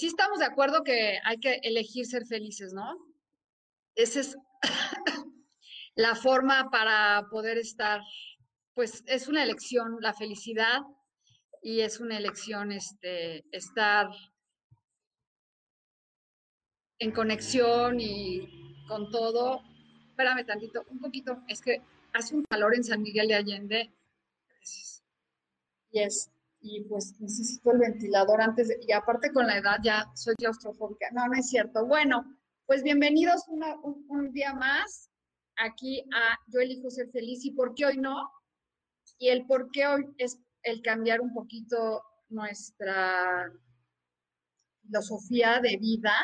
Sí estamos de acuerdo que hay que elegir ser felices, ¿no? Esa es la forma para poder estar, pues es una elección la felicidad y es una elección este, estar en conexión y con todo. Espérame tantito, un poquito, es que hace un calor en San Miguel de Allende. Y y pues necesito el ventilador antes de, y aparte con la edad ya soy claustrofóbica. No, no es cierto. Bueno, pues bienvenidos un, día más aquí a Yo elijo ser feliz y por qué hoy no. Y el por qué hoy es el cambiar un poquito nuestra filosofía de vida.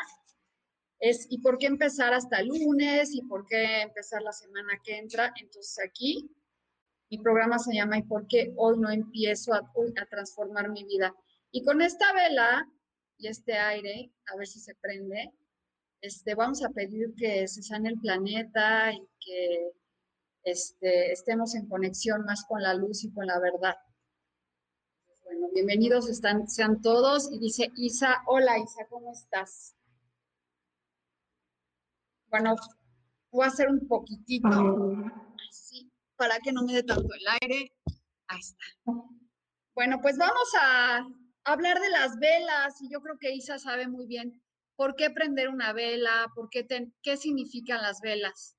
Es, ¿y por qué empezar hasta lunes? ¿Y por qué empezar la semana que entra? Entonces aquí mi programa se llama ¿Y por qué hoy no empiezo a, transformar mi vida? Y con esta vela y este aire, a ver si se prende, este, vamos a pedir que se sane el planeta y que este, estemos en conexión más con la luz y con la verdad. Bueno, bienvenidos están, sean todos. Y dice Isa, hola Isa, ¿cómo estás? Bueno, voy a hacer un poquitito para que no me dé tanto el aire. Ahí está. Bueno, pues vamos a hablar de las velas y yo creo que Isa sabe muy bien por qué prender una vela, por qué, qué significan las velas.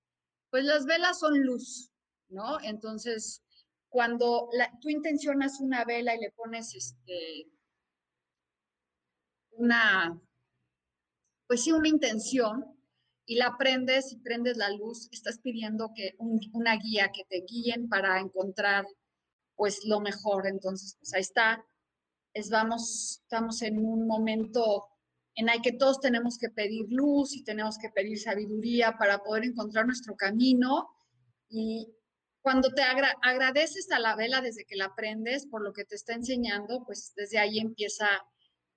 Pues las velas son luz, ¿no? Entonces, cuando tú intencionas una vela y le pones este, una, pues sí, una intención, y la prendes y prendes la luz, estás pidiendo que una guía que te guíen para encontrar pues lo mejor. Entonces, pues ahí está. Es, vamos, estamos en un momento en el que todos tenemos que pedir luz y tenemos que pedir sabiduría para poder encontrar nuestro camino. Y cuando te agradeces a la vela desde que la prendes por lo que te está enseñando, pues desde ahí empieza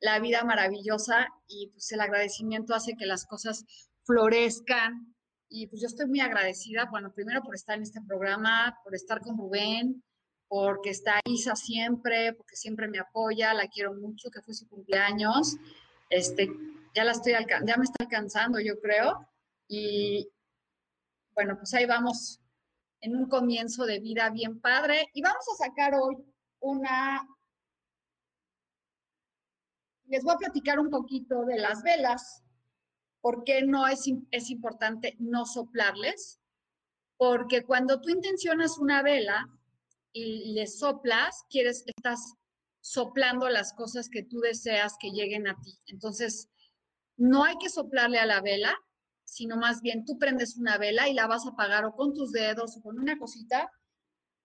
la vida maravillosa y pues el agradecimiento hace que las cosas florezcan. Y pues yo estoy muy agradecida, bueno, primero por estar en este programa, por estar con Rubén, porque está Isa siempre, porque siempre me apoya, la quiero mucho, que fue su cumpleaños. Este, ya la estoy ya me está alcanzando, yo creo. Y bueno, pues ahí vamos en un comienzo de vida bien padre. Y vamos a sacar hoy una. Les voy a platicar un poquito de las velas. ¿Por qué no es, es importante no soplarles? Porque cuando tú intencionas una vela y le soplas, quieres, estás soplando las cosas que tú deseas que lleguen a ti. Entonces, no hay que soplarle a la vela, sino más bien tú prendes una vela y la vas a apagar o con tus dedos o con una cosita.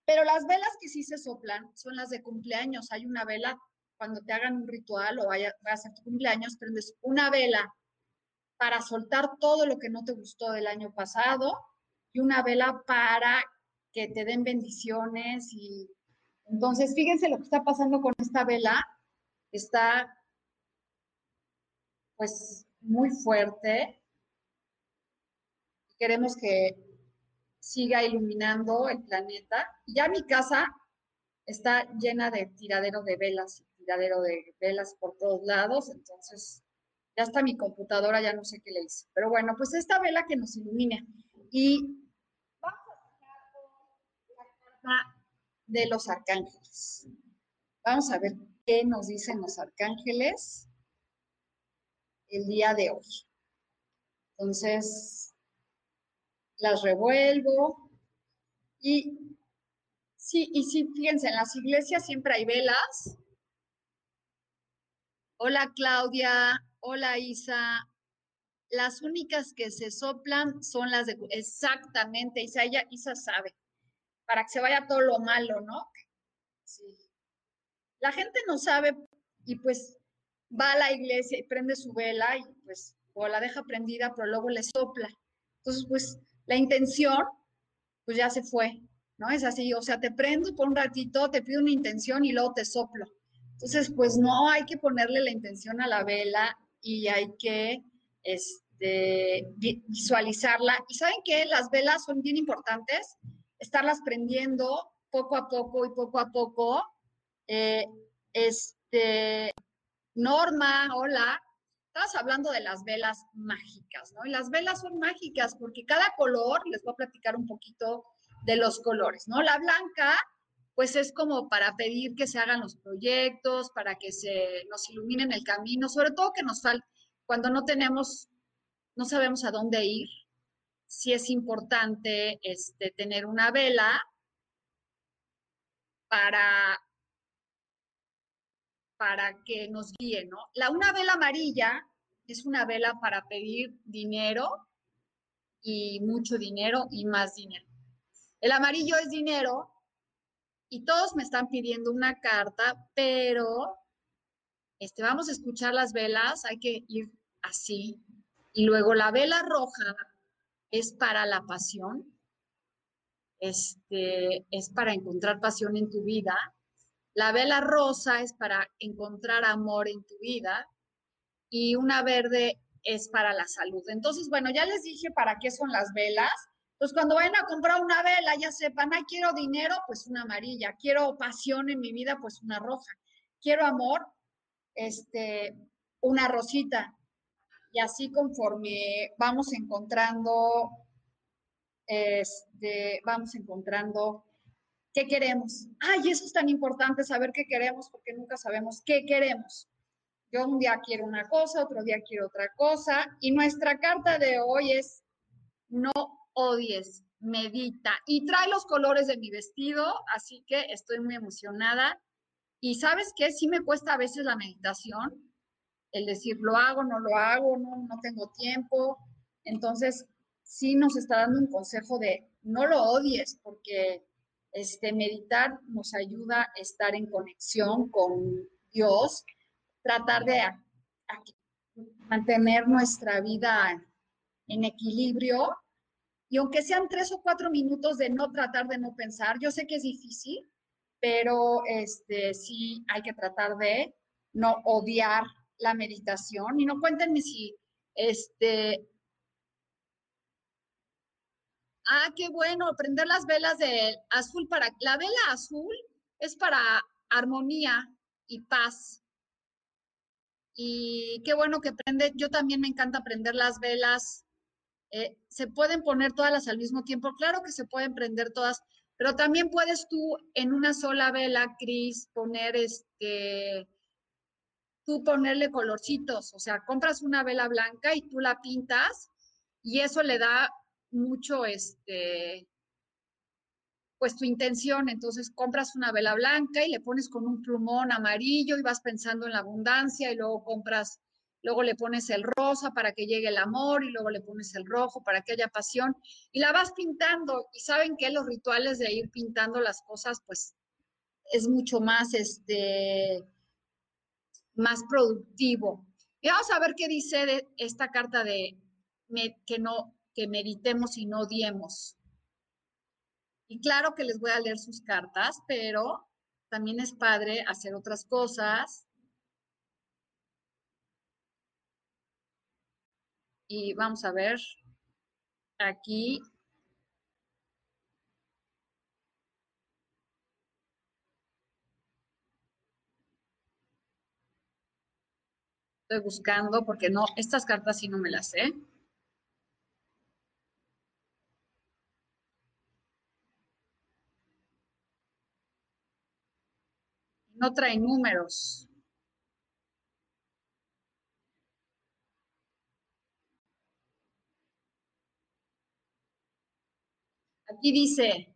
Pero las velas que sí se soplan son las de cumpleaños. Hay una vela, cuando te hagan un ritual o vaya, a hacer tu cumpleaños, prendes una vela para soltar todo lo que no te gustó del año pasado y una vela para que te den bendiciones y entonces fíjense lo que está pasando con esta vela, está pues muy fuerte. Queremos que siga iluminando el planeta. Ya mi casa está llena de tiradero de velas, tiradero de velas por todos lados, entonces ya está mi computadora, ya no sé qué le hice. Pero bueno, pues esta vela que nos ilumina. Y vamos a sacar la carta de los arcángeles. Vamos a ver qué nos dicen los arcángeles. el día de hoy. Entonces, las revuelvo y sí, y sí, fíjense, en las iglesias siempre hay velas. Hola Claudia, hola Isa. Las únicas que se soplan son las de exactamente, Isa, ella, Isa sabe, para que se vaya todo lo malo, ¿no? Sí. La gente no sabe y pues va a la iglesia y prende su vela y pues o la deja prendida, pero luego le sopla. Entonces, pues la intención, pues ya se fue, ¿no? Es así, o sea, te prendo por un ratito, te pido una intención y luego te soplo. Entonces, pues no hay que ponerle la intención a la vela y hay que este, visualizarla. Y saben que las velas son bien importantes, estarlas prendiendo poco a poco y poco a poco. Eh, este, Norma, hola, estabas hablando de las velas mágicas, ¿no? Y las velas son mágicas porque cada color, les voy a platicar un poquito de los colores, ¿no? La blanca, pues es como para pedir que se hagan los proyectos, para que se nos iluminen el camino, sobre todo que nos falta, cuando no tenemos, no sabemos a dónde ir, sí es importante este, tener una vela para para que nos guíe, ¿no? La una vela amarilla es una vela para pedir dinero y mucho dinero y más dinero. El amarillo es dinero y todos me están pidiendo una carta, pero este, vamos a escuchar las velas, hay que ir así. Y luego la vela roja es para la pasión, este, es para encontrar pasión en tu vida. La vela rosa es para encontrar amor en tu vida y una verde es para la salud. Entonces, bueno, ya les dije para qué son las velas. Entonces, cuando vayan a comprar una vela, ya sepan, ay, quiero dinero, pues una amarilla. Quiero pasión en mi vida, pues una roja. Quiero amor, este, una rosita. Y así conforme vamos encontrando, este, vamos encontrando ¿Qué queremos? Ay, eso es tan importante saber qué queremos porque nunca sabemos qué queremos. Yo un día quiero una cosa, otro día quiero otra cosa. Y nuestra carta de hoy es no odies, medita. Y trae los colores de mi vestido, así que estoy muy emocionada. Y sabes qué, sí me cuesta a veces la meditación, el decir lo hago, no lo hago, no, no tengo tiempo. Entonces, sí nos está dando un consejo de no lo odies, porque este, meditar nos ayuda a estar en conexión con Dios, tratar de mantener nuestra vida en equilibrio. Y aunque sean tres o cuatro minutos de no tratar de no pensar, yo sé que es difícil, pero este, sí hay que tratar de no odiar la meditación. Y no cuéntenme si este, Ah, qué bueno, prender las velas de azul para... La vela azul es para armonía y paz. Y qué bueno que prende. Yo también me encanta prender las velas. Eh, ¿Se pueden poner todas las al mismo tiempo? Claro que se pueden prender todas, pero también puedes tú en una sola vela, Cris, poner este, tú ponerle colorcitos, o sea, compras una vela blanca y tú la pintas y eso le da mucho, este, pues tu intención. Entonces compras una vela blanca y le pones con un plumón amarillo y vas pensando en la abundancia y luego compras, luego le pones el rosa para que llegue el amor y luego le pones el rojo para que haya pasión y la vas pintando. Y saben que los rituales de ir pintando las cosas, pues es mucho más, este, más productivo. Y vamos a ver qué dice de esta carta de que no, que meditemos y no odiemos. Y claro que les voy a leer sus cartas, pero también es padre hacer otras cosas. Y vamos a ver aquí. Estoy buscando porque no, estas cartas sí no me las sé. no trae números. Aquí dice,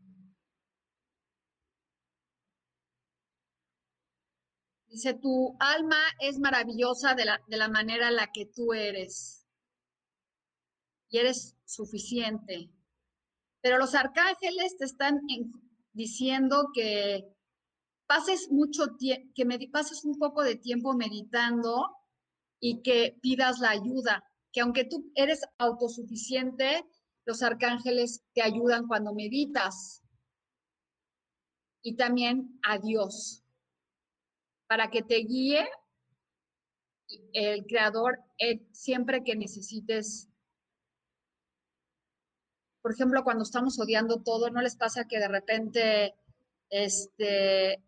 dice, tu alma es maravillosa de la, de la manera en la que tú eres y eres suficiente. Pero los arcángeles te están diciendo que pases mucho tiempo, que pases un poco de tiempo meditando y que pidas la ayuda, que aunque tú eres autosuficiente, los arcángeles te ayudan cuando meditas. Y también a Dios, para que te guíe el creador eh, siempre que necesites. Por ejemplo, cuando estamos odiando todo, ¿no les pasa que de repente este,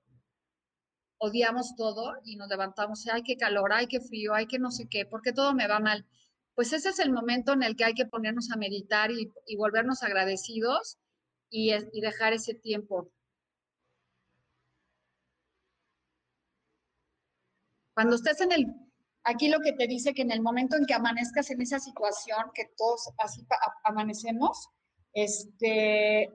odiamos todo y nos levantamos, ay, qué calor, ay, qué frío, ay, qué no sé qué, porque todo me va mal? Pues ese es el momento en el que hay que ponernos a meditar y, volvernos agradecidos y, y dejar ese tiempo. Cuando estés en el, aquí lo que te dice que en el momento en que amanezcas en esa situación, que todos así amanecemos, este,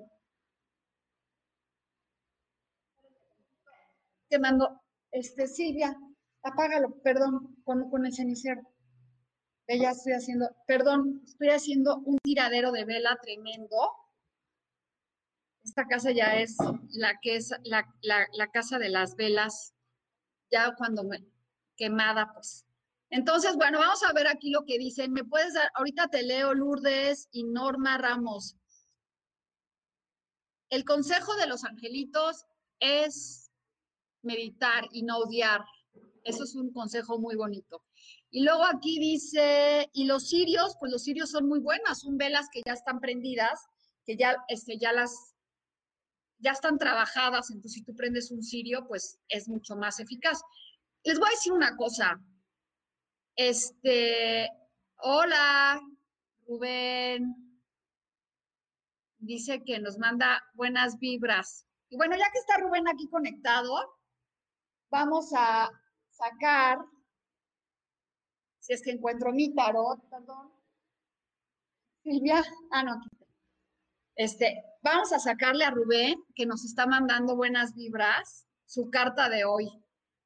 te mando, este, Silvia, apágalo, perdón, con, con el cenicero ya estoy haciendo, perdón, estoy haciendo un tiradero de vela tremendo. Esta casa ya es la que es la, casa de las velas, ya cuando me quemada, pues. Entonces, bueno, vamos a ver aquí lo que dicen. Me puedes dar, ahorita te leo Lourdes y Norma Ramos. El consejo de los angelitos es meditar y no odiar. Eso es un consejo muy bonito. Y luego aquí dice, y los sirios, pues los sirios son muy buenas, son velas que ya están prendidas, que ya, este, ya las, ya están trabajadas, entonces si tú prendes un sirio, pues es mucho más eficaz. Les voy a decir una cosa, este, hola, Rubén, dice que nos manda buenas vibras. Y bueno, ya que está Rubén aquí conectado, vamos a sacar si es que encuentro mi tarot, perdón. Silvia, ah, no, aquí Este, vamos a sacarle a Rubén, que nos está mandando buenas vibras, su carta de hoy,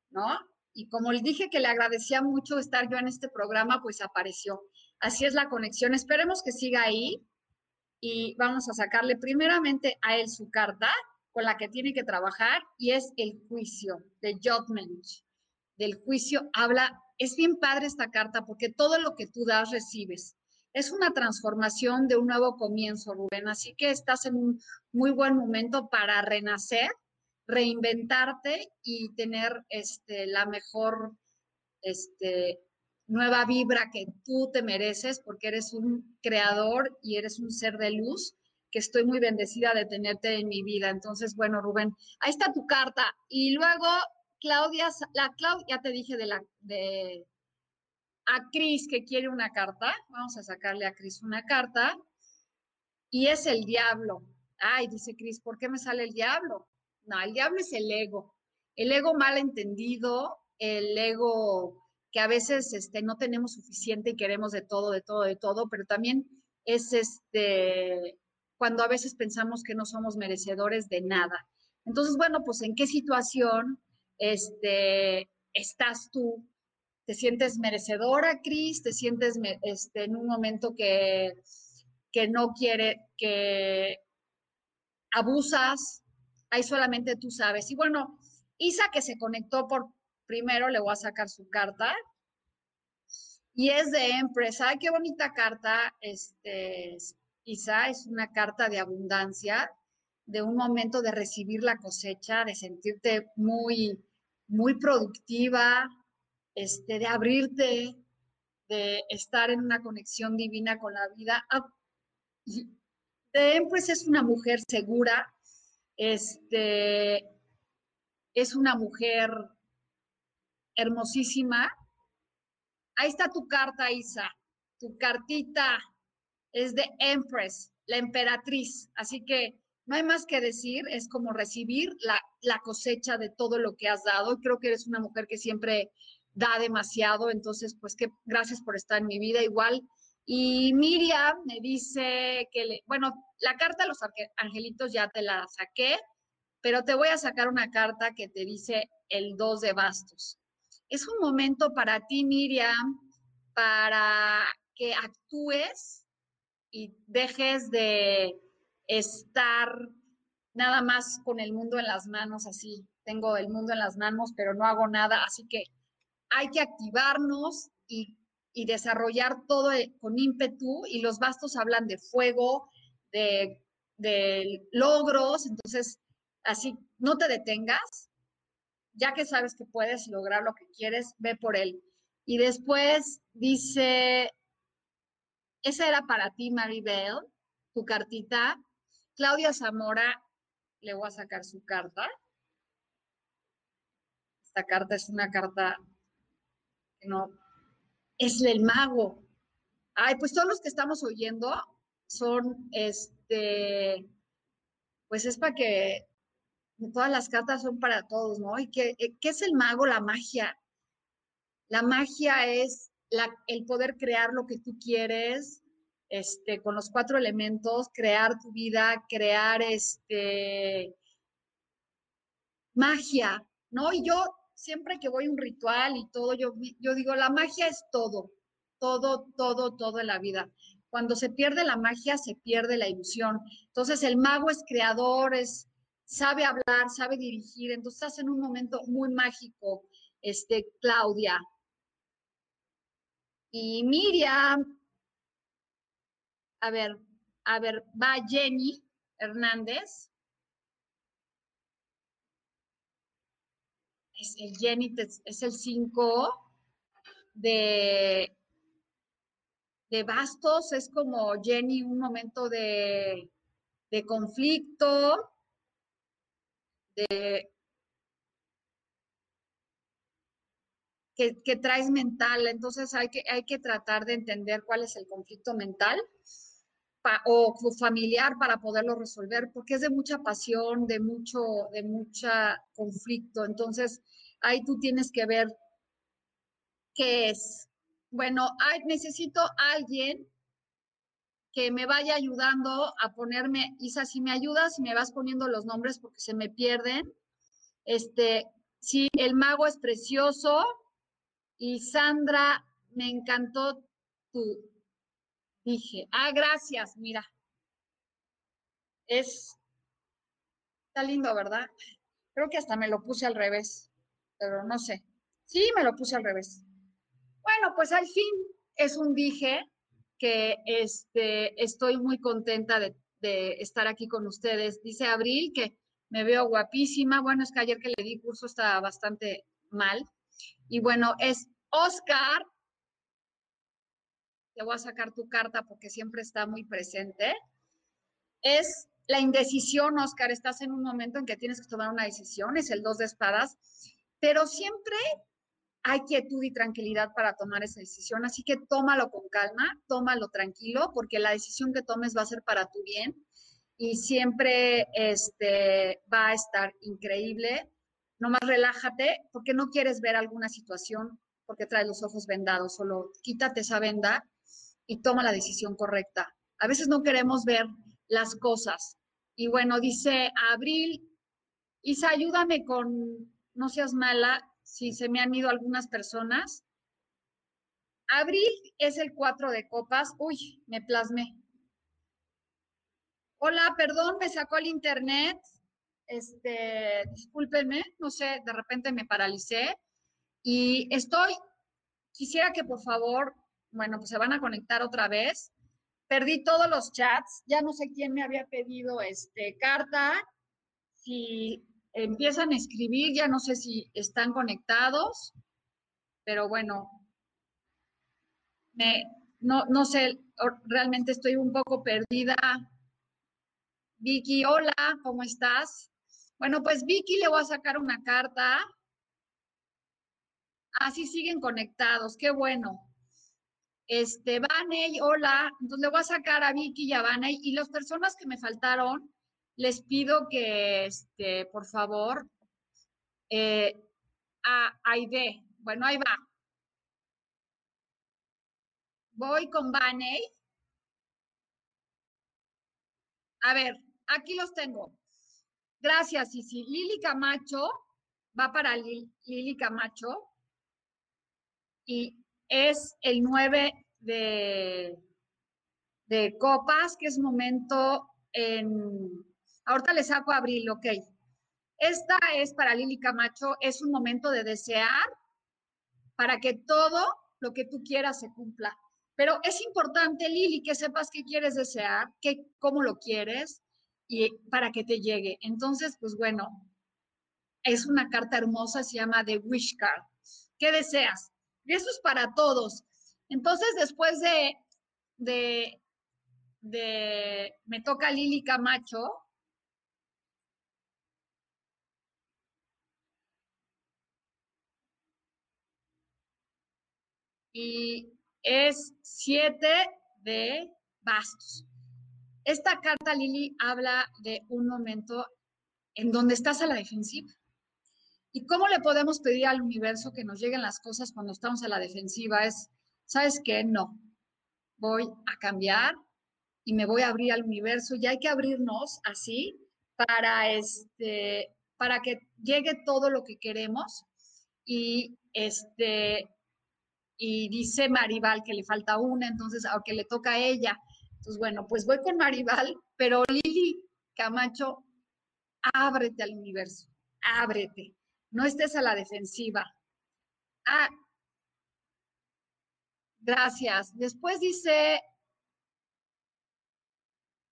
¿no? Y como le dije que le agradecía mucho estar yo en este programa, pues apareció. Así es la conexión. Esperemos que siga ahí y vamos a sacarle primeramente a él su carta con la que tiene que trabajar y es el juicio, de judgment. Del juicio habla es bien padre esta carta porque todo lo que tú das recibes. Es una transformación de un nuevo comienzo, Rubén. Así que estás en un muy buen momento para renacer, reinventarte y tener este, la mejor este, nueva vibra que tú te mereces porque eres un creador y eres un ser de luz que estoy muy bendecida de tenerte en mi vida. Entonces, bueno, Rubén, ahí está tu carta. Y luego Claudia, la Claudia, ya te dije de la, de, a Cris que quiere una carta, vamos a sacarle a Cris una carta, y es el diablo. Ay, dice Cris, ¿por qué me sale el diablo? No, el diablo es el ego, el ego mal entendido, el ego que a veces este, no tenemos suficiente y queremos de todo, de todo, de todo, pero también es este, cuando a veces pensamos que no somos merecedores de nada. Entonces, bueno, pues en qué situación este, estás tú, te sientes merecedora, Cris, te sientes este, en un momento que, que no quiere, que abusas, ahí solamente tú sabes. Y bueno, Isa que se conectó por primero, le voy a sacar su carta. Y es de empresa. Ay, qué bonita carta. Este, Isa es una carta de abundancia, de un momento de recibir la cosecha, de sentirte muy, muy productiva, este, de abrirte, de estar en una conexión divina con la vida. Ah, de pues es una mujer segura, este, es una mujer hermosísima. Ahí está tu carta, Isa. Tu cartita es de Empress, la emperatriz. Así que no hay más que decir, es como recibir la, cosecha de todo lo que has dado. Creo que eres una mujer que siempre da demasiado, entonces, pues que gracias por estar en mi vida. Igual Y Miriam me dice que, bueno, la carta de los angelitos ya te la saqué, pero te voy a sacar una carta que te dice el 2 de bastos. Es un momento para ti, Miriam, para que actúes y dejes de estar nada más con el mundo en las manos, así, tengo el mundo en las manos, pero no hago nada, así que hay que activarnos y, desarrollar todo e, con ímpetu y los bastos hablan de fuego, de, de logros, entonces, así, no te detengas, ya que sabes que puedes lograr lo que quieres, ve por él. Y después dice, esa era para ti, Maribel, tu cartita. Claudia Zamora, le voy a sacar su carta. Esta carta es una carta que no, es el mago. Ay, pues todos los que estamos oyendo son, este, pues es para que todas las cartas son para todos, ¿no? ¿Y qué, qué es el mago? La magia. La magia es el poder crear lo que tú quieres, este, con los cuatro elementos, crear tu vida, crear este, magia, ¿no? Y yo siempre que voy a un ritual y todo, yo, yo digo, la magia es todo, todo, todo, todo en la vida. Cuando se pierde la magia, se pierde la ilusión. Entonces, el mago es creador, es, sabe hablar, sabe dirigir. Entonces, estás en un momento muy mágico, este, Claudia. Y Miriam, a ver, a ver, va Jenny Hernández. Es el Jenny, es el 5 de, de bastos, es como Jenny un momento de, de conflicto, de, que, traes mental. Entonces hay que, hay que tratar de entender cuál es el conflicto mental o familiar para poderlo resolver, porque es de mucha pasión, de mucho, de mucha conflicto. Entonces ahí tú tienes que ver qué es. Bueno, necesito a alguien que me vaya ayudando a ponerme, Isa, si me ayudas, si me vas poniendo los nombres porque se me pierden. Este, si el mago es precioso, y Sandra, me encantó tu, dije, ah, gracias, mira. Es, está lindo, ¿verdad? Creo que hasta me lo puse al revés, pero no sé. Sí, me lo puse al revés. Bueno, pues al fin es un dije que este, estoy muy contenta de, estar aquí con ustedes. Dice Abril que me veo guapísima. Bueno, es que ayer que le di curso estaba bastante mal. Y bueno, es Oscar. Te voy a sacar tu carta porque siempre está muy presente. Es la indecisión, Oscar. Estás en un momento en que tienes que tomar una decisión. Es el dos de espadas. Pero siempre hay quietud y tranquilidad para tomar esa decisión. Así que tómalo con calma, tómalo tranquilo, porque la decisión que tomes va a ser para tu bien y siempre este, va a estar increíble nomás relájate porque no quieres ver alguna situación porque traes los ojos vendados, solo quítate esa venda y toma la decisión correcta. A veces no queremos ver las cosas. Y bueno, dice Abril, Isa, ayúdame con, no seas mala, si se me han ido algunas personas. Abril es el 4 de copas. Uy, me plasmé. Hola, perdón, me sacó el internet este, discúlpenme, no sé, de repente me paralicé y estoy, quisiera que por favor, bueno, pues se van a conectar otra vez. Perdí todos los chats, ya no sé quién me había pedido este carta. Si empiezan a escribir, ya no sé si están conectados, pero bueno, me, no, no sé, realmente estoy un poco perdida. Vicky, hola, ¿cómo estás? Bueno, pues Vicky le voy a sacar una carta. Así siguen conectados, qué bueno. Este, Vaney, hola. Entonces le voy a sacar a Vicky y a Vaney. Y las personas que me faltaron, les pido que, este, por favor, eh, a Aide. Bueno, ahí va. voy con Baney. A ver, aquí los tengo. Gracias, Sisi. Lili Camacho va para Lili Camacho y es el 9 de, de copas, que es momento en... Ahorita le saco abril, ok. Esta es para Lili Camacho, es un momento de desear para que todo lo que tú quieras se cumpla. Pero es importante, Lili, que sepas qué quieres desear, qué, cómo lo quieres y para que te llegue. Entonces, pues bueno, es una carta hermosa, se llama The Wish Card. ¿Qué deseas? Y eso es para todos. Entonces, después de, de, de me toca Lili Camacho, y es siete de bastos. Esta carta, Lili, habla de un momento en donde estás a la defensiva. ¿Y cómo le podemos pedir al universo que nos lleguen las cosas cuando estamos a la defensiva? Es, ¿sabes qué? No. Voy a cambiar y me voy a abrir al universo y hay que abrirnos así para, este, para que llegue todo lo que queremos y, este, y dice Maribal que le falta una, entonces aunque le toca a ella. Entonces, bueno, pues voy con Maribal, pero Lili Camacho, ábrete al universo, ábrete, no estés a la defensiva. Ah, gracias. Después dice,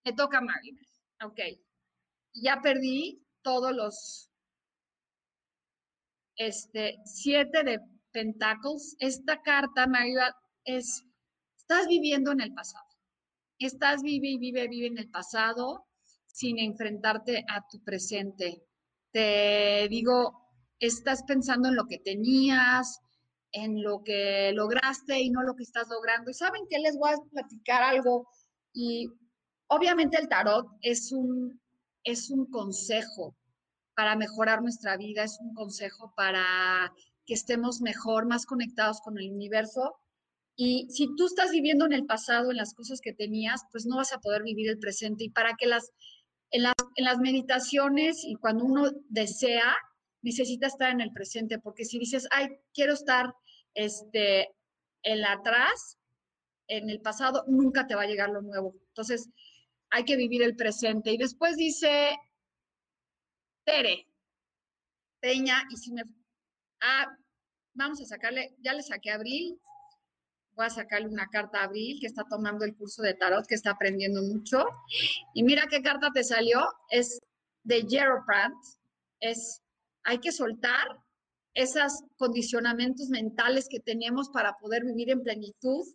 me toca Maribal, ok. Ya perdí todos los, este, siete de Pentacles, esta carta, María, es, estás viviendo en el pasado. Estás vive y vive, vive en el pasado sin enfrentarte a tu presente. Te digo, estás pensando en lo que tenías, en lo que lograste y no lo que estás logrando. Y saben que les voy a platicar algo. Y obviamente el tarot es un, es un consejo para mejorar nuestra vida, es un consejo para que estemos mejor, más conectados con el universo. Y si tú estás viviendo en el pasado, en las cosas que tenías, pues no vas a poder vivir el presente. Y para que las, en las, en las meditaciones y cuando uno desea, necesita estar en el presente, porque si dices, ay, quiero estar este, en la atrás, en el pasado, nunca te va a llegar lo nuevo. Entonces, hay que vivir el presente. Y después dice Tere, Peña, y si me Ah, vamos a sacarle, ya le saqué a Abril, voy a sacarle una carta a Abril que está tomando el curso de tarot, que está aprendiendo mucho. Y mira qué carta te salió, es de Jeroprant, es hay que soltar esos condicionamientos mentales que tenemos para poder vivir en plenitud.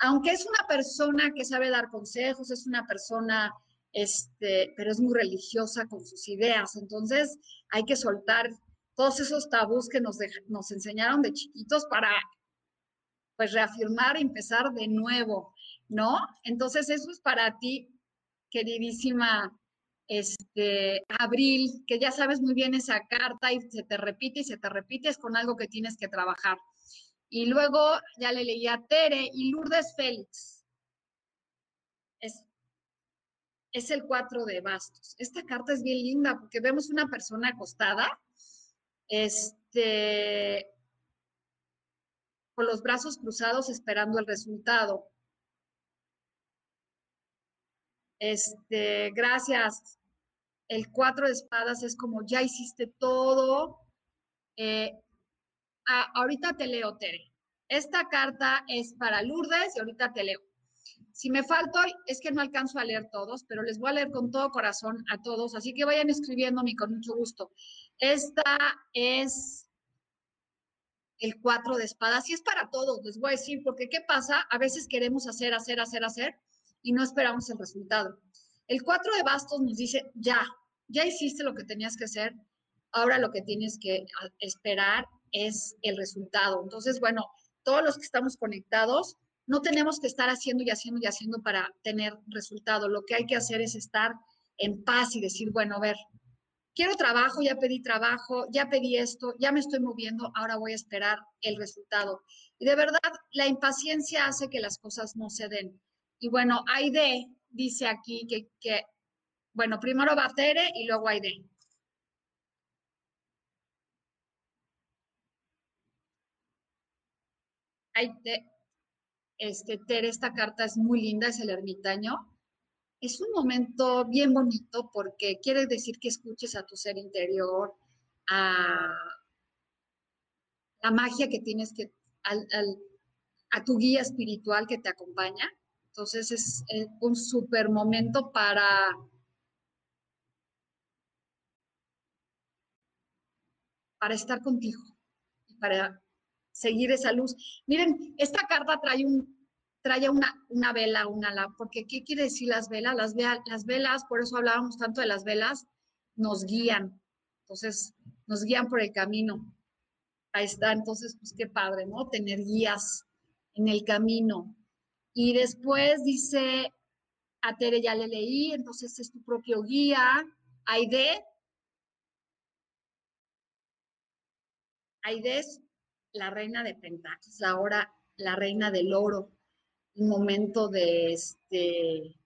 Aunque es una persona que sabe dar consejos, es una persona, este, pero es muy religiosa con sus ideas. Entonces hay que soltar todos esos tabús que nos, nos enseñaron de chiquitos para pues reafirmar y empezar de nuevo, ¿no? Entonces eso es para ti, queridísima este, Abril, que ya sabes muy bien esa carta y se te repite y se te repite, es con algo que tienes que trabajar. Y luego ya le leí a Tere y Lourdes Félix. Es, es el cuatro de bastos. Esta carta es bien linda porque vemos una persona acostada este, con los brazos cruzados esperando el resultado. Este, gracias. El cuatro de espadas es como ya hiciste todo. Eh, ahorita te leo, Tere. Esta carta es para Lourdes y ahorita te leo. Si me falto, es que no alcanzo a leer todos, pero les voy a leer con todo corazón a todos, así que vayan escribiéndome con mucho gusto. Esta es el cuatro de espadas y es para todos, les voy a decir, porque ¿qué pasa? A veces queremos hacer, hacer, hacer, hacer y no esperamos el resultado. El cuatro de bastos nos dice, ya, ya hiciste lo que tenías que hacer, ahora lo que tienes que esperar es el resultado. Entonces, bueno, todos los que estamos conectados, no tenemos que estar haciendo y haciendo y haciendo para tener resultado. Lo que hay que hacer es estar en paz y decir, bueno, a ver, quiero trabajo, ya pedí trabajo, ya pedí esto, ya me estoy moviendo, ahora voy a esperar el resultado. Y de verdad, la impaciencia hace que las cosas no se den. Y bueno, Aide dice aquí que, bueno, primero va Tere y luego Aide. Aide, este, Tere, esta carta es muy linda, es el ermitaño. Es un momento bien bonito porque quiere decir que escuches a tu ser interior, a la magia que tienes que, a tu guía espiritual que te acompaña. Entonces es, un súper momento para para estar contigo y para seguir esa luz. Miren, esta carta trae un trae una, una vela, una la, porque ¿qué quiere decir las velas? Las, las velas, por eso hablábamos tanto de las velas, nos guían. Entonces, nos guían por el camino. Ahí está, entonces, pues qué padre, ¿no? Tener guías en el camino. Y después dice, a Tere ya le leí, entonces es tu propio guía. Aide. Aide es la reina de pentáculos, ahora la reina del oro. Un momento de este,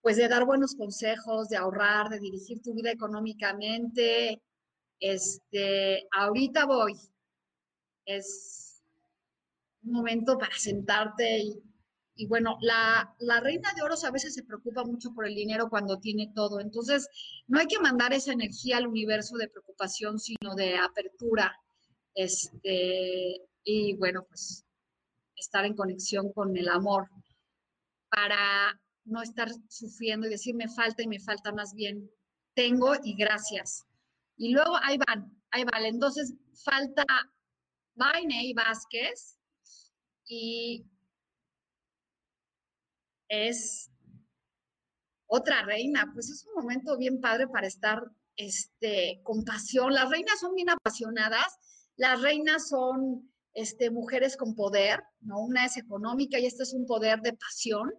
pues de dar buenos consejos, de ahorrar, de dirigir tu vida económicamente, este, ahorita voy. Es un momento para sentarte y, bueno, la, la, reina de oros a veces se preocupa mucho por el dinero cuando tiene todo. Entonces, no hay que mandar esa energía al universo de preocupación, sino de apertura. Este, y bueno, pues estar en conexión con el amor para no estar sufriendo y decir me falta y me falta más bien tengo y gracias. Y luego ahí van, ahí van. Entonces falta y Vázquez y es otra reina. Pues es un momento bien padre para estar este, con pasión. Las reinas son bien apasionadas, las reinas son este, mujeres con poder, ¿no? Una es económica y esta es un poder de pasión.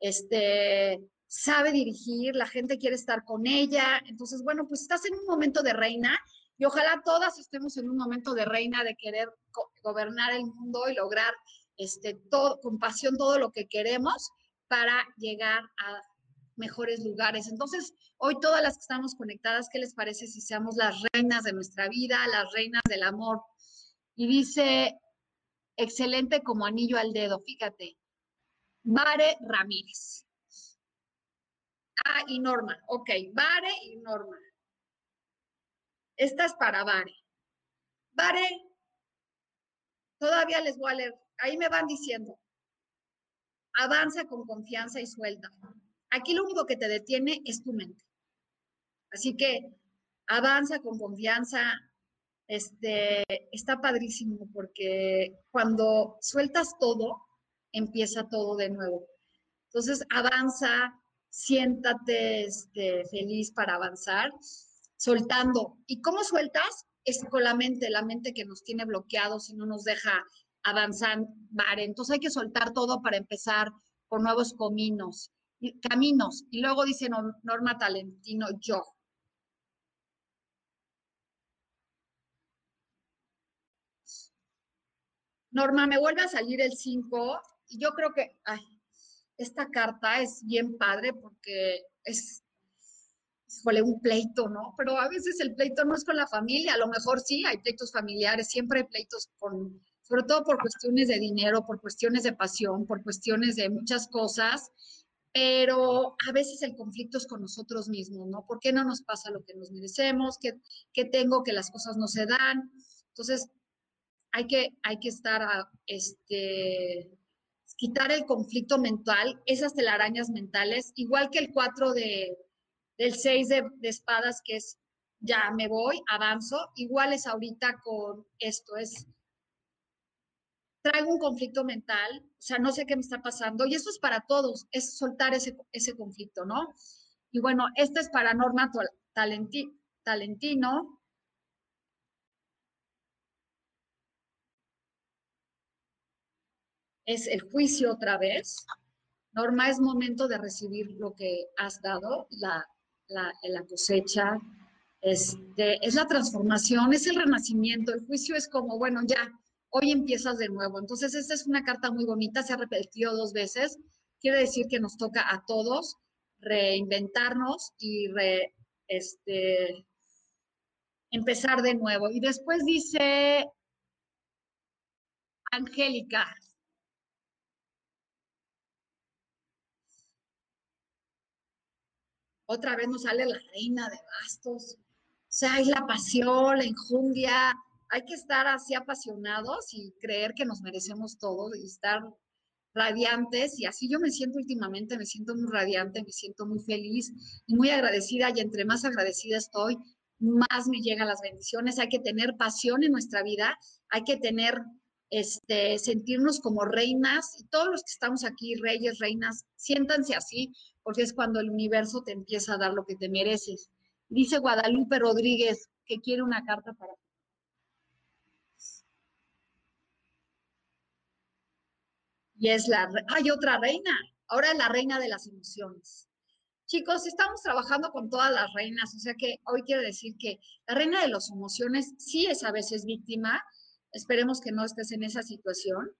Este, sabe dirigir, la gente quiere estar con ella. Entonces, bueno, pues estás en un momento de reina y ojalá todas estemos en un momento de reina, de querer gobernar el mundo y lograr este, todo, con pasión todo lo que queremos para llegar a mejores lugares. Entonces, hoy todas las que estamos conectadas, ¿qué les parece si seamos las reinas de nuestra vida, las reinas del amor? Y dice, excelente como anillo al dedo, fíjate, Mare Ramírez. Ah, y Norma. Ok, Vare y Norma. Esta es para Vare. Vare, todavía les voy a leer. Ahí me van diciendo. Avanza con confianza y suelta. Aquí lo único que te detiene es tu mente. Así que avanza con confianza. Este está padrísimo porque cuando sueltas todo, empieza todo de nuevo. Entonces avanza, siéntate este, feliz para avanzar, soltando. ¿Y cómo sueltas? Es con la mente, la mente que nos tiene bloqueados y no nos deja avanzar. Entonces hay que soltar todo para empezar por nuevos caminos. caminos. Y luego dice Norma Talentino, yo. Norma, me vuelve a salir el 5 y yo creo que, esta carta es bien padre porque es, híjole, un pleito, ¿no? Pero a veces el pleito no es con la familia, a lo mejor sí, hay pleitos familiares, siempre hay pleitos con, sobre todo por cuestiones de dinero, por cuestiones de pasión, por cuestiones de muchas cosas, pero a veces el conflicto es con nosotros mismos, ¿no? ¿Por qué no nos pasa lo que nos merecemos? ¿Qué, qué tengo que las cosas no se dan? Entonces, hay que, hay que estar, a, este, quitar el conflicto mental, esas telarañas mentales, igual que el 4 de, del 6 de, espadas, que es ya me voy, avanzo, igual es ahorita con esto, es traigo un conflicto mental, o sea, no sé qué me está pasando, y eso es para todos, es soltar ese, ese conflicto, ¿no? Y bueno, este es para Norma Talentino, es el juicio otra vez. Norma, es momento de recibir lo que has dado, la, la, cosecha, este, es la transformación, es el renacimiento. El juicio es como, bueno, ya, hoy empiezas de nuevo. Entonces, esta es una carta muy bonita, se ha repetido dos veces. Quiere decir que nos toca a todos reinventarnos y este, empezar de nuevo. Y después dice Angélica. Otra vez nos sale la reina de bastos. O sea, es la pasión, la injundia. Hay que estar así apasionados y creer que nos merecemos todo y estar radiantes y así yo me siento últimamente, me siento muy radiante, me siento muy feliz y muy agradecida y entre más agradecida estoy, más me llegan las bendiciones. Hay que tener pasión en nuestra vida, hay que tener, este, sentirnos como reinas y todos los que estamos aquí, reyes, reinas, siéntanse así porque es cuando el universo te empieza a dar lo que te mereces. Dice Guadalupe Rodríguez que quiere una carta para y es la, hay otra reina, ahora es la reina de las emociones. Chicos, estamos trabajando con todas las reinas, o sea que hoy quiero decir que la reina de las emociones sí es a veces víctima, esperemos que no estés en esa situación,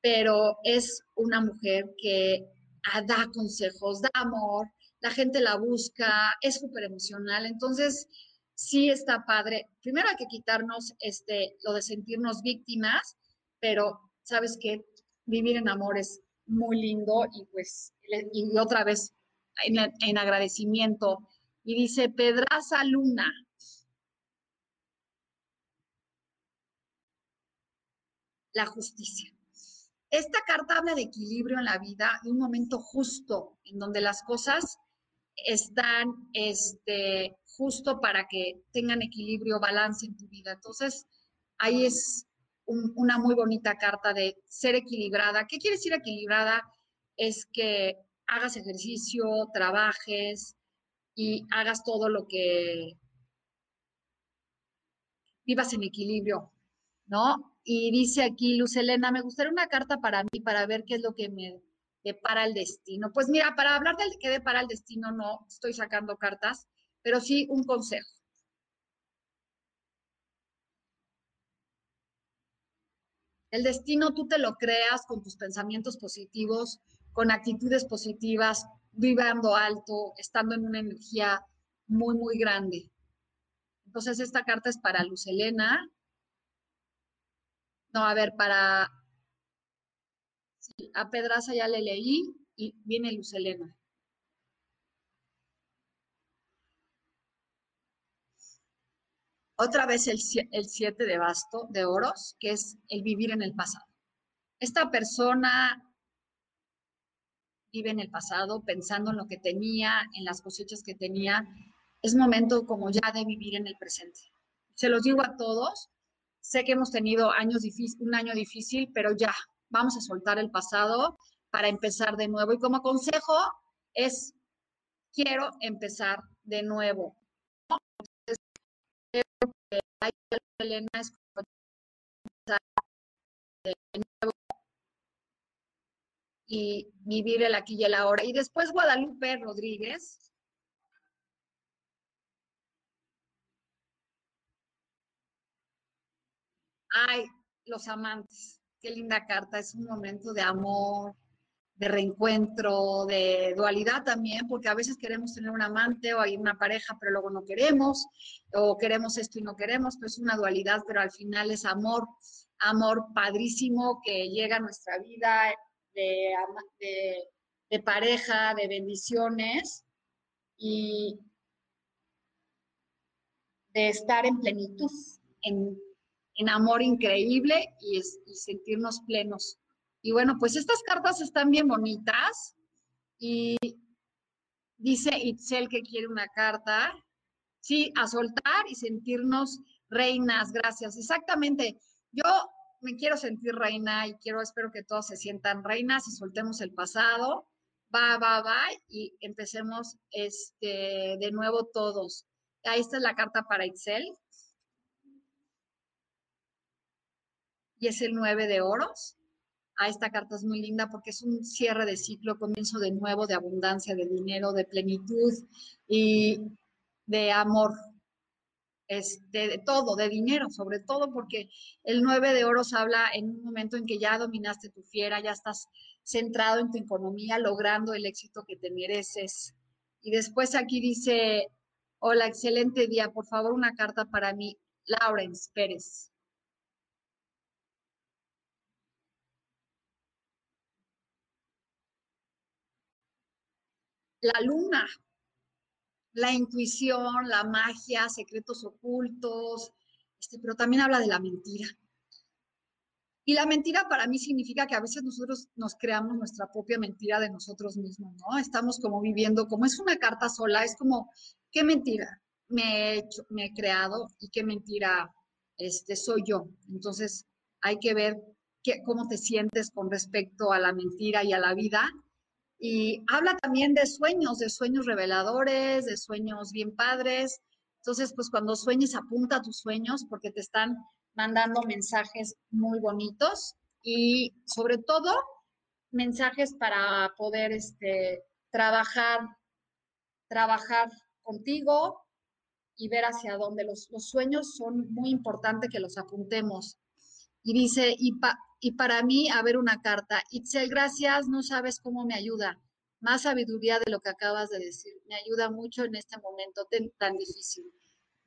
pero es una mujer que ah, da consejos, da amor, la gente la busca, es súper emocional, entonces sí está padre. Primero hay que quitarnos este, lo de sentirnos víctimas, pero sabes qué, vivir en amor es muy lindo y pues, y otra vez en, agradecimiento. Y dice, Pedraza Luna. La justicia. Esta carta habla de equilibrio en la vida, de un momento justo, en donde las cosas están este, justo para que tengan equilibrio, balance en tu vida. Entonces, ahí es una muy bonita carta de ser equilibrada. ¿Qué quiere decir equilibrada? Es que hagas ejercicio, trabajes y hagas todo lo que vivas en equilibrio, ¿no? Y dice aquí Luz Elena, me gustaría una carta para mí para ver qué es lo que me depara el destino. Pues mira, para hablar del que depara el destino no estoy sacando cartas, pero sí un consejo. El destino tú te lo creas con tus pensamientos positivos, con actitudes positivas, vibrando alto, estando en una energía muy, muy grande. Entonces, esta carta es para Luz Elena. No, a ver, para... a Pedraza ya le leí y viene Luz Elena. Otra vez el, el siete de basto, de oros, que es el vivir en el pasado. Esta persona vive en el pasado, pensando en lo que tenía, en las cosechas que tenía. Es momento como ya de vivir en el presente. Se los digo a todos, sé que hemos tenido años un año difícil, pero ya, vamos a soltar el pasado para empezar de nuevo. Y como consejo es, quiero empezar de nuevo y vivir el aquí y el ahora. Y después Guadalupe Rodríguez. Ay, los amantes. Qué linda carta. Es un momento de amor, de reencuentro, de dualidad también, porque a veces queremos tener un amante o hay una pareja, pero luego no queremos, o queremos esto y no queremos, pues es una dualidad, pero al final es amor, amor padrísimo que llega a nuestra vida de, de, pareja, de bendiciones y de estar en plenitud, en, amor increíble y sentirnos plenos. Y bueno, pues estas cartas están bien bonitas. Y dice Itzel que quiere una carta. Sí, a soltar y sentirnos reinas. Gracias. Exactamente. Yo me quiero sentir reina y quiero, espero que todos se sientan reinas y soltemos el pasado. Va, va, va y empecemos este, de nuevo todos. Ahí está la carta para Itzel. Y es el nueve de oros esta carta es muy linda porque es un cierre de ciclo, comienzo de nuevo, de abundancia, de dinero, de plenitud y de amor. este, de todo, de dinero, sobre todo porque el 9 de oros habla en un momento en que ya dominaste tu fiera, ya estás centrado en tu economía, logrando el éxito que te mereces. Y después aquí dice, hola, excelente día, por favor una carta para mí, Lawrence Pérez. La luna, la intuición, la magia, secretos ocultos, este, pero también habla de la mentira. Y la mentira para mí significa que a veces nosotros nos creamos nuestra propia mentira de nosotros mismos, ¿no? Estamos como viviendo, como es una carta sola, es como, ¿qué mentira me he, me he creado y qué mentira este, soy yo? Entonces hay que ver qué, cómo te sientes con respecto a la mentira y a la vida y habla también de sueños, de sueños reveladores, de sueños bien padres. Entonces, pues cuando sueñes, apunta a tus sueños porque te están mandando mensajes muy bonitos y sobre todo mensajes para poder este, trabajar, trabajar contigo y ver hacia dónde. Los, los sueños son muy importantes que los apuntemos. Y dice, y, pa, y para mí, a ver una carta. Itzel, gracias, no sabes cómo me ayuda. Más sabiduría de lo que acabas de decir. Me ayuda mucho en este momento tan difícil.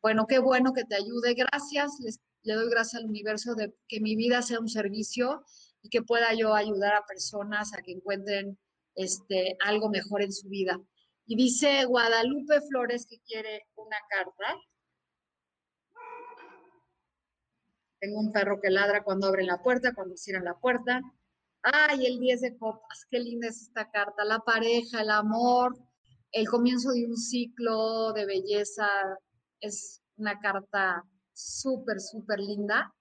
Bueno, qué bueno que te ayude. Gracias. le doy gracias al universo de que mi vida sea un servicio y que pueda yo ayudar a personas a que encuentren este, algo mejor en su vida. Y dice Guadalupe Flores que quiere una carta. Un perro que ladra cuando abren la puerta, cuando cierran la puerta. Ay, el 10 de copas, qué linda es esta carta. La pareja, el amor, el comienzo de un ciclo de belleza. Es una carta súper, súper linda.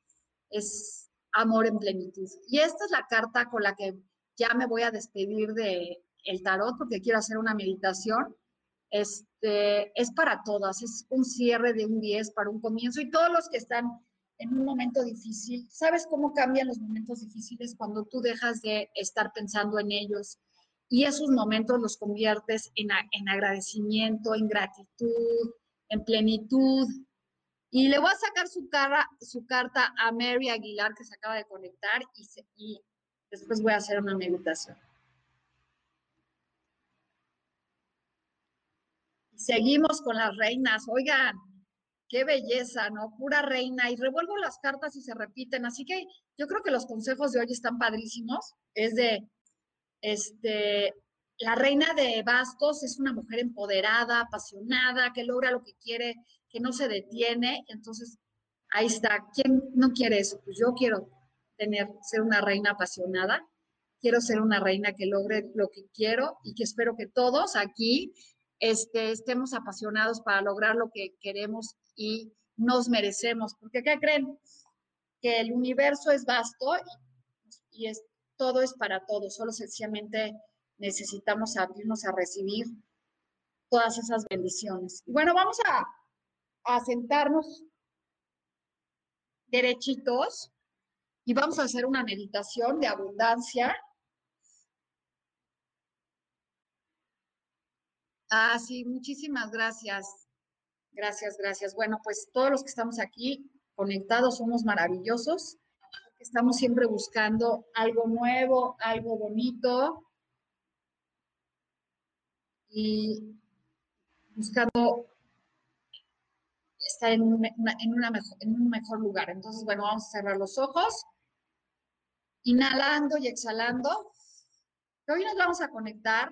Es amor en plenitud. Y esta es la carta con la que ya me voy a despedir de el tarot porque quiero hacer una meditación. Este, es para todas, es un cierre de un 10 para un comienzo y todos los que están en un momento difícil. ¿Sabes cómo cambian los momentos difíciles cuando tú dejas de estar pensando en ellos y esos momentos los conviertes en, en agradecimiento, en gratitud, en plenitud? Y le voy a sacar su, cara, su carta a Mary Aguilar que se acaba de conectar y, y después voy a hacer una meditación. seguimos con las reinas. Oigan, qué belleza, ¿no? Pura reina. Y revuelvo las cartas y se repiten. Así que yo creo que los consejos de hoy están padrísimos. Es de, este, la reina de bastos es una mujer empoderada, apasionada, que logra lo que quiere, que no se detiene. Entonces, ahí está. ¿Quién no quiere eso? Pues yo quiero tener, ser una reina apasionada. Quiero ser una reina que logre lo que quiero y que espero que todos aquí este, estemos apasionados para lograr lo que queremos y nos merecemos. Porque, ¿qué creen? Que el universo es vasto y, es, todo es para todos. Solo sencillamente necesitamos abrirnos a recibir todas esas bendiciones. Y bueno, vamos a, a sentarnos derechitos y vamos a hacer una meditación de abundancia. Ah, sí, muchísimas gracias. Gracias, gracias. Bueno, pues todos los que estamos aquí conectados somos maravillosos. Estamos siempre buscando algo nuevo, algo bonito y buscando estar en, en un mejor lugar. Entonces, bueno, vamos a cerrar los ojos, inhalando y exhalando. Hoy nos vamos a conectar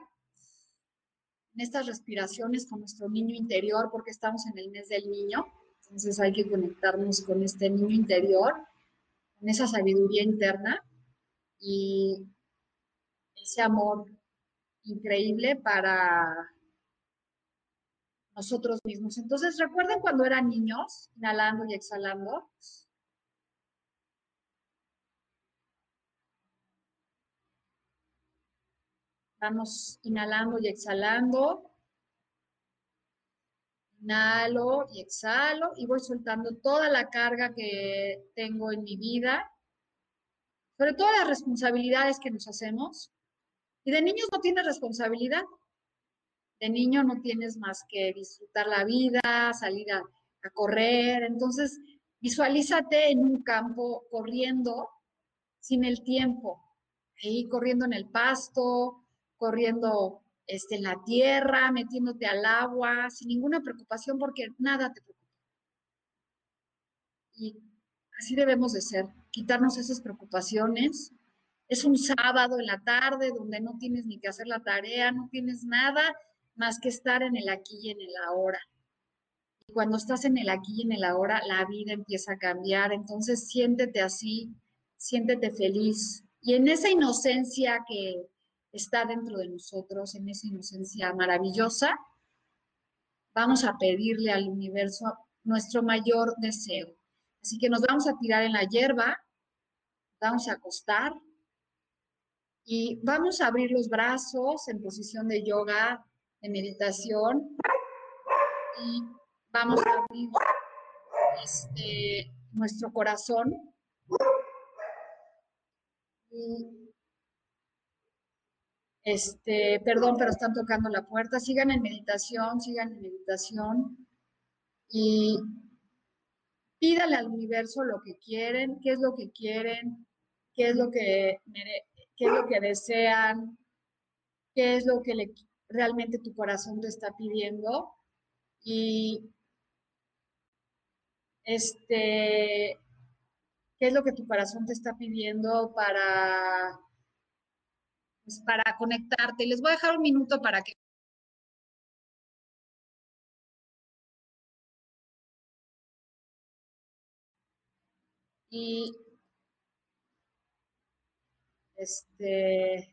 en estas respiraciones con nuestro niño interior, porque estamos en el mes del niño, entonces hay que conectarnos con este niño interior, con esa sabiduría interna y ese amor increíble para nosotros mismos. Entonces, recuerden cuando eran niños, inhalando y exhalando. Vamos inhalando y exhalando. Inhalo y exhalo y voy soltando toda la carga que tengo en mi vida, sobre todo las responsabilidades que nos hacemos. Y de niños no tienes responsabilidad. De niño no tienes más que disfrutar la vida, salir a, a correr. Entonces, visualízate en un campo corriendo sin el tiempo, ahí corriendo en el pasto, corriendo este, en la tierra, metiéndote al agua, sin ninguna preocupación porque nada te preocupa. Y así debemos de ser, quitarnos esas preocupaciones. Es un sábado en la tarde donde no tienes ni que hacer la tarea, no tienes nada más que estar en el aquí y en el ahora. Y cuando estás en el aquí y en el ahora, la vida empieza a cambiar. Entonces siéntete así, siéntete feliz. Y en esa inocencia que está dentro de nosotros, en esa inocencia maravillosa, vamos a pedirle al universo nuestro mayor deseo. Así que nos vamos a tirar en la hierba, vamos a acostar y vamos a abrir los brazos en posición de yoga, de meditación y vamos a abrir este, nuestro corazón este, perdón, pero están tocando la puerta. Sigan en meditación, sigan en meditación y pídale al universo lo que quieren, qué es lo que quieren, qué es lo que, qué es lo que desean, qué es lo que realmente tu corazón te está pidiendo y este qué es lo que tu corazón te está pidiendo para, para conectarte. Les voy a dejar un minuto para que y este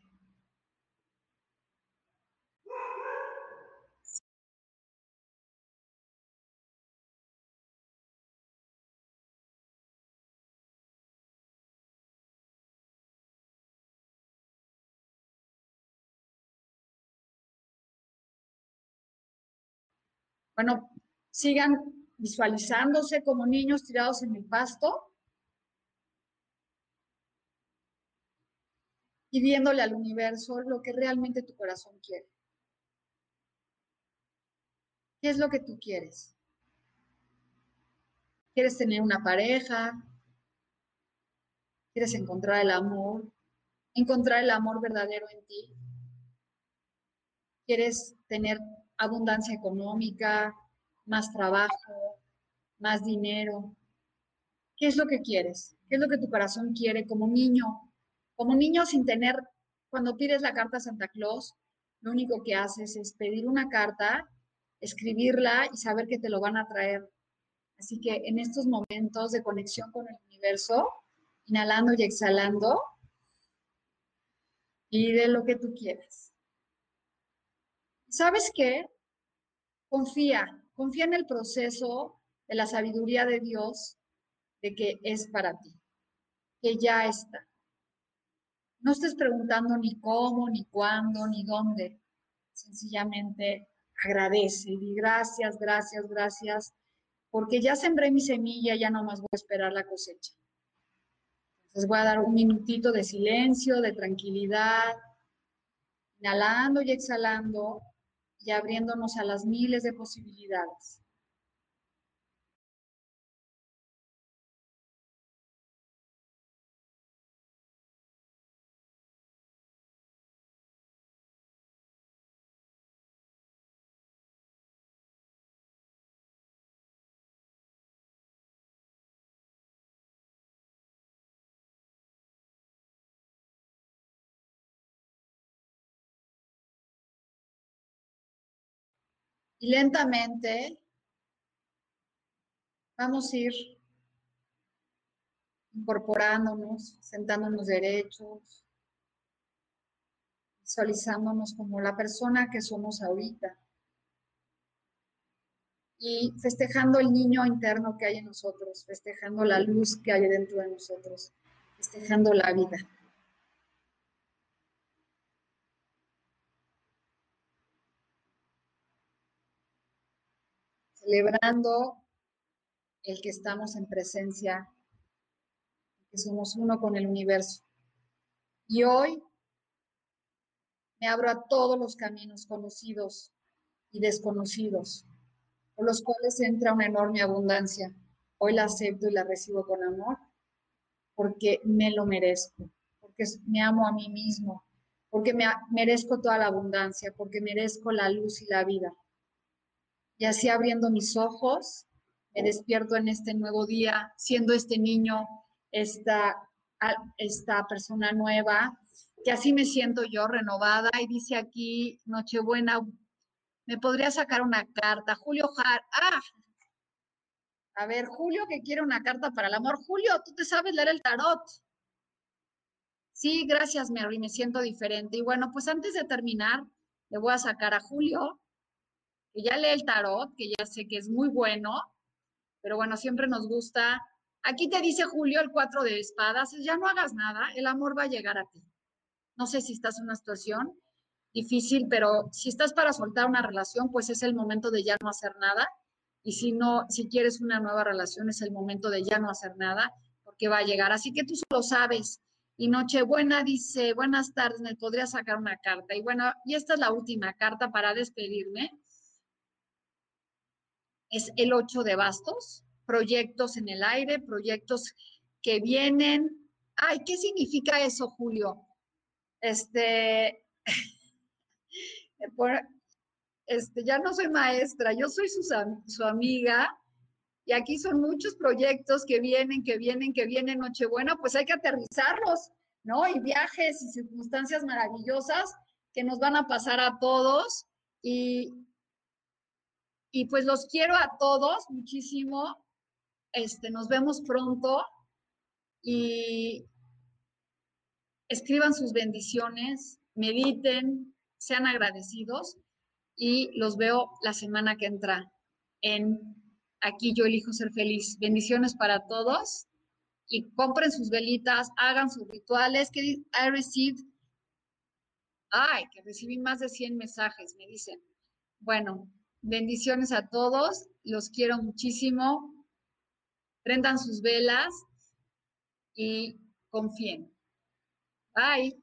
Bueno, sigan visualizándose como niños tirados en el pasto y viéndole al universo lo que realmente tu corazón quiere. ¿Qué es lo que tú quieres? ¿Quieres tener una pareja? ¿Quieres encontrar el amor? ¿Encontrar el amor verdadero en ti? ¿Quieres tener abundancia económica, más trabajo, más dinero. ¿Qué es lo que quieres? ¿Qué es lo que tu corazón quiere como niño? Como niño sin tener, cuando pides la carta a Santa Claus, lo único que haces es pedir una carta, escribirla y saber que te lo van a traer. Así que en estos momentos de conexión con el universo, inhalando y exhalando, pide lo que tú quieras. ¿Sabes qué? Confía, confía en el proceso de la sabiduría de Dios, de que es para ti, que ya está. No estés preguntando ni cómo, ni cuándo, ni dónde. Sencillamente agradece y gracias, gracias, gracias, porque ya sembré mi semilla, ya no más voy a esperar la cosecha. Entonces voy a dar un minutito de silencio, de tranquilidad, inhalando y exhalando y abriéndonos a las miles de posibilidades. Y lentamente vamos a ir incorporándonos, sentándonos derechos, visualizándonos como la persona que somos ahorita y festejando el niño interno que hay en nosotros, festejando la luz que hay dentro de nosotros, festejando la vida. Celebrando el que estamos en presencia, que somos uno con el universo. Y hoy me abro a todos los caminos conocidos y desconocidos, por los cuales entra una enorme abundancia. Hoy la acepto y la recibo con amor porque me lo merezco, porque me amo a mí mismo, porque me merezco toda la abundancia, porque merezco la luz y la vida. Y así abriendo mis ojos, me despierto en este nuevo día, siendo este niño, esta, esta persona nueva, que así me siento yo renovada. Y dice aquí, Nochebuena, me podría sacar una carta. Julio Jar, ah, a ver, Julio que quiere una carta para el amor. Julio, tú te sabes leer el tarot. Sí, gracias, Mary, me siento diferente. Y bueno, pues antes de terminar, le voy a sacar a Julio, que ya lee el tarot, que ya sé que es muy bueno, pero bueno, siempre nos gusta. Aquí te dice Julio el cuatro de espadas, ya no hagas nada, el amor va a llegar a ti. No sé si estás en una situación difícil, pero si estás para soltar una relación, pues es el momento de ya no hacer nada. Y si no, si quieres una nueva relación, es el momento de ya no hacer nada, porque va a llegar. Así que tú solo sabes. Y Nochebuena dice, buenas tardes, me podría sacar una carta. Y bueno, y esta es la última carta para despedirme es el 8 de bastos, proyectos en el aire, proyectos que vienen. Ay, ¿qué significa eso, Julio? Este, este ya no soy maestra, yo soy su, su amiga y aquí son muchos proyectos que vienen, que vienen, que vienen, Nochebuena, pues hay que aterrizarlos, ¿no? Y viajes y circunstancias maravillosas que nos van a pasar a todos y, y pues los quiero a todos muchísimo. Este, nos vemos pronto y escriban sus bendiciones, mediten, sean agradecidos y los veo la semana que entra en Aquí yo elijo ser feliz. Bendiciones para todos y compren sus velitas, hagan sus rituales. Que I received, ay, que recibí más de 100 mensajes, me dicen. Bueno, Bendiciones a todos, los quiero muchísimo. Prendan sus velas y confíen. Bye.